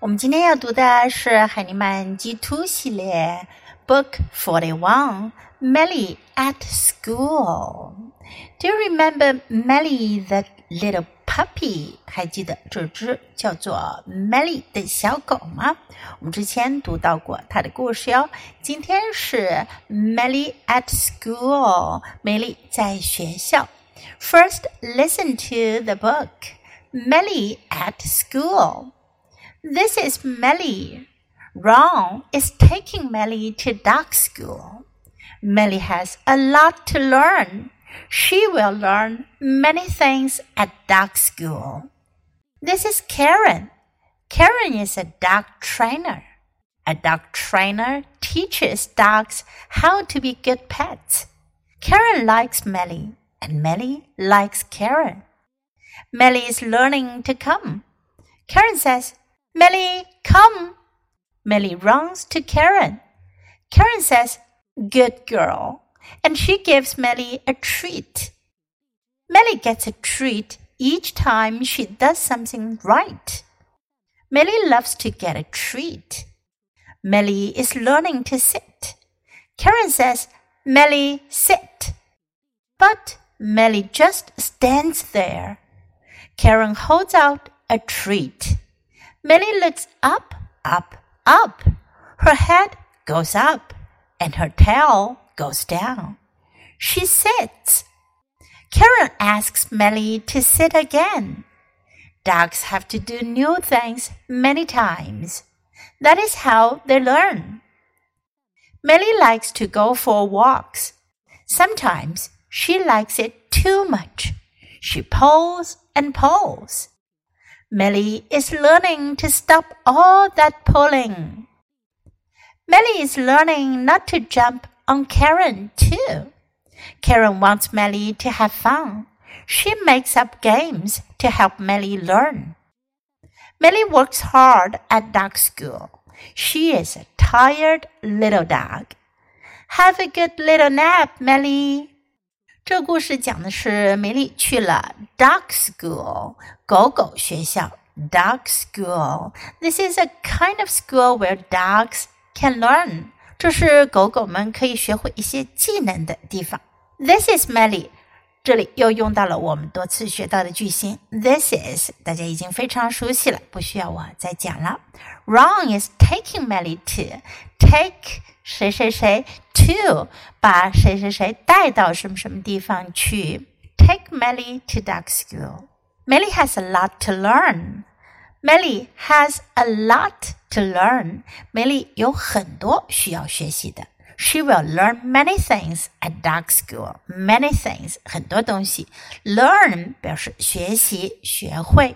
我们今天要读的是海尼曼 G2 系列 Book Forty One Melly at School。Do you remember Melly the little puppy？还记得这只叫做 Melly 的小狗吗？我们之前读到过它的故事哟。今天是 Melly at School，美丽在学校。First, listen to the book. Melly at School. This is Meli. Ron is taking Meli to dog school. Meli has a lot to learn. She will learn many things at dog school. This is Karen. Karen is a dog trainer. A dog trainer teaches dogs how to be good pets. Karen likes Meli, and Meli likes Karen. Meli is learning to come. Karen says, Meli, come. Meli runs to Karen. Karen says, Good girl. And she gives Meli a treat. Meli gets a treat each time she does something right. Meli loves to get a treat. Meli is learning to sit. Karen says, Meli, sit. But Meli just stands there. Karen holds out a treat. Meli looks up, up, up. Her head goes up and her tail goes down. She sits. Karen asks Meli to sit again. Dogs have to do new things many times. That is how they learn. Meli likes to go for walks. Sometimes she likes it too much. She pulls and pulls. Meli is learning to stop all that pulling. Meli is learning not to jump on Karen, too. Karen wants Meli to have fun. She makes up games to help Meli learn. Meli works hard at dog school. She is a tired little dog. Have a good little nap, Meli. 这故事讲的是梅丽去了 dog school 狗狗学校 dog school. This is a kind of school where dogs can learn. 这是狗狗们可以学会一些技能的地方。This is Melly. 这里又用到了我们多次学到的句型。This is 大家已经非常熟悉了，不需要我再讲了。Ron is taking Melly to take 谁谁谁 to 把谁谁谁带到什么什么地方去。Take Meli to dog school. Meli has a lot to learn. Meli has a lot to learn. Meli 有很多需要学习的。She will learn many things at dog school. Many things 很多东西。Learn 表示学习、学会。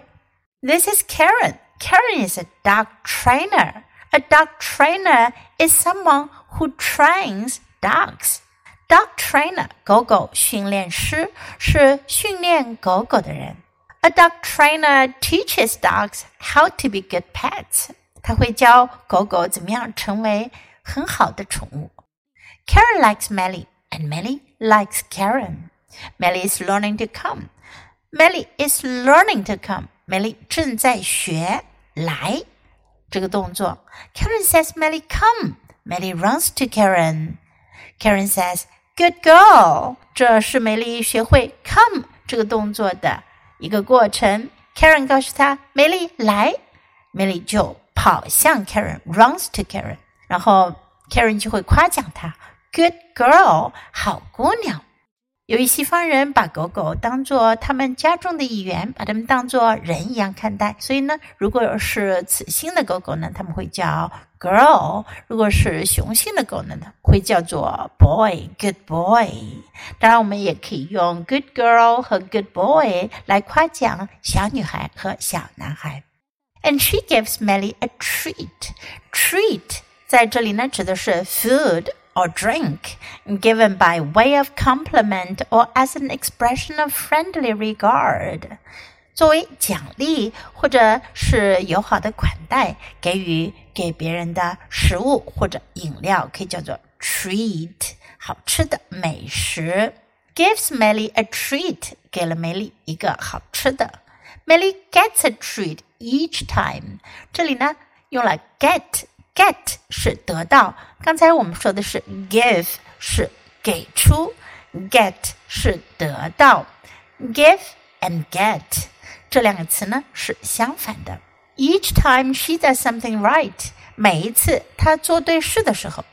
This is Karen. Karen is a dog trainer. A dog trainer is someone who trains dogs. Dog trainer 狗狗训练师是训练狗狗的人。A dog trainer teaches dogs how to be good pets. 他会教狗狗怎么样成为很好的宠物。Karen likes Meli, and Meli likes Karen. Meli is learning to come. Meli is learning to come. Meli 正在学来。这个动作。Karen says, "Melly, come." Melly runs to Karen. Karen says, "Good girl." 这是美丽学会 come 这个动作的一个过程。Karen 告诉她，美丽来，美丽就跑向 Karen，runs to Karen，然后 Karen 就会夸奖她，Good girl，好姑娘。由于西方人把狗狗当做他们家中的一员，把他们当做人一样看待，所以呢，如果是雌性的狗狗呢，他们会叫 girl；如果是雄性的狗呢，会叫做 boy，good boy。当然，我们也可以用 good girl 和 good boy 来夸奖小女孩和小男孩。And she gives Melly a treat. Treat 在这里呢，指的是 food or drink, given by way of compliment or as an expression of friendly regard，作为奖励或者是友好的款待，给予给别人的食物或者饮料，可以叫做 treat，好吃的美食。Gives Meli a treat，给了梅丽一个好吃的。Meli gets a treat each time，这里呢用了 get。get 是得到，刚才我们说的是 give 是给出，get 是得到，give and get 这两个词呢是相反的。Each time she does something right, 每一次她做对事的时候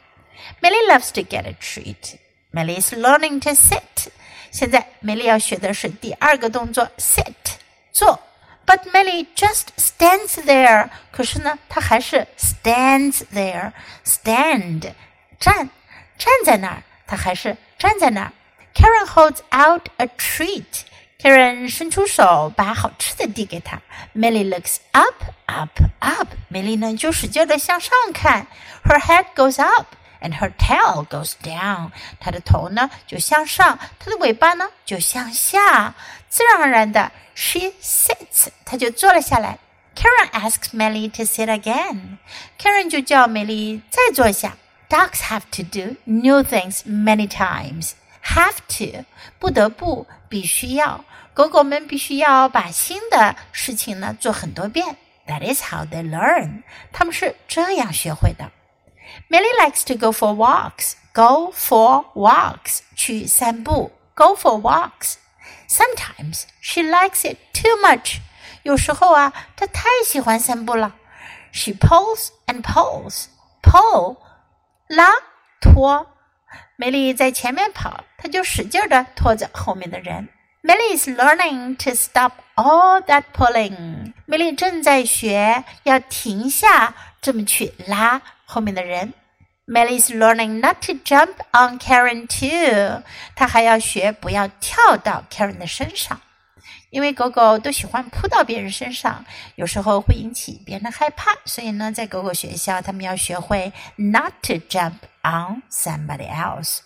，Meli loves to get a treat。Meli is learning to sit。现在，梅丽要学的是第二个动作 sit 坐。but Meli just stands there。可是呢，她还是 stands there. Stand, 站，站在那儿。她还是站在那儿。Karen holds out a treat。Karen 伸出手，把好吃的递给他。Meli looks up, up, up。Meli 呢，就使劲的向上看。Her head goes up。and her tail goes down，她的头呢就向上，她的尾巴呢就向下。自然而然的，she sits，她就坐了下来。Karen asks Meli to sit again. Karen 就叫美丽再坐一下。Dogs have to do new things many times. Have to 不得不必须要。狗狗们必须要把新的事情呢做很多遍。That is how they learn. 他们是这样学会的。Meli likes to go for walks. Go for walks. 去散步. Go for walks. Sometimes she likes it too much. 有时候啊，她太喜欢散步了。She pulls and pulls. Pull. 拉拖。梅丽在前面跑，她就使劲的拖着后面的人。Meli is learning to stop all that pulling. 梅丽正在学要停下这么去拉后面的人。，Milly is learning not to jump on Karen too。她还要学不要跳到 Karen 的身上，因为狗狗都喜欢扑到别人身上，有时候会引起别人的害怕。所以呢，在狗狗学校，他们要学会 not to jump on somebody else。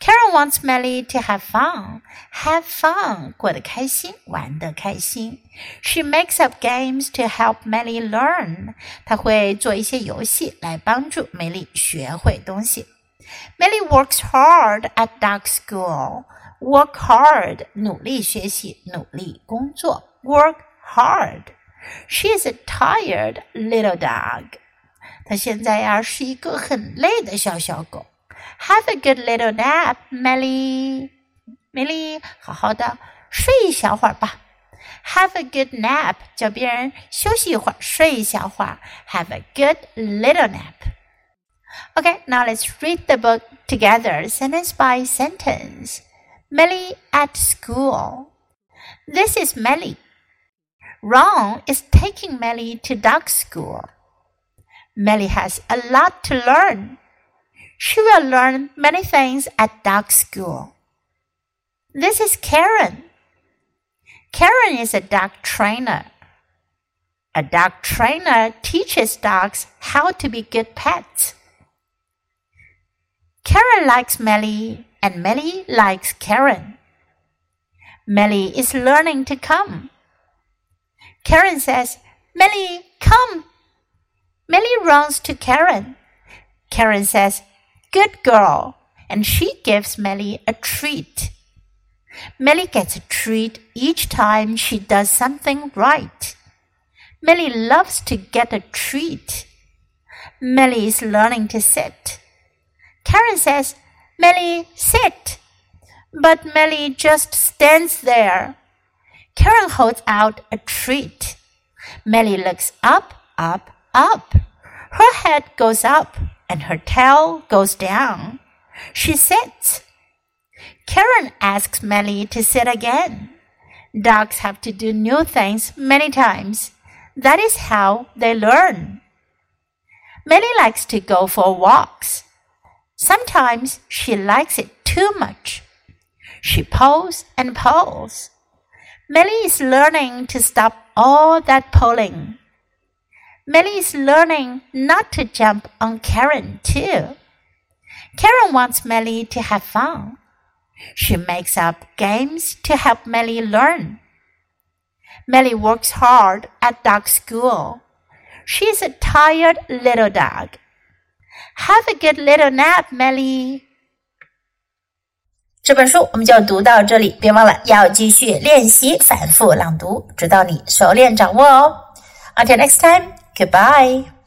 Carol wants Meli to have fun. Have fun，过得开心，玩得开心。She makes up games to help Meli learn。她会做一些游戏来帮助梅丽学会东西。Meli works hard at dog school. Work hard，努力学习，努力工作。Work hard. She is a tired little dog. 她现在呀是一个很累的小小狗。have a good little nap, Meli. Meli，好好的睡一小会儿吧。Have a good nap，叫别人休息一会儿，睡一小会儿。Have a good little nap. Okay, now let's read the book together, sentence by sentence. Meli at school. This is Meli. Ron is taking Meli to dog school. Meli has a lot to learn. She will learn many things at dog school. This is Karen. Karen is a dog trainer. A dog trainer teaches dogs how to be good pets. Karen likes Meli and Meli likes Karen. Meli is learning to come. Karen says, Meli, come. Meli runs to Karen. Karen says, Good girl. And she gives Meli a treat. Meli gets a treat each time she does something right. Meli loves to get a treat. Meli is learning to sit. Karen says, Meli, sit. But Meli just stands there. Karen holds out a treat. Meli looks up, up, up. Her head goes up and her tail goes down. She sits. Karen asks Meli to sit again. Dogs have to do new things many times. That is how they learn. Meli likes to go for walks. Sometimes she likes it too much. She pulls and pulls. Meli is learning to stop all that pulling. Meli is learning not to jump on Karen, too. Karen wants Meli to have fun. She makes up games to help Meli learn. Meli works hard at dog school. She's a tired little dog. Have a good little nap, Meli. 这本书我们就读到这里，别忘了要继续练习反复朗读，直到你熟练掌握哦。Until next time. Goodbye.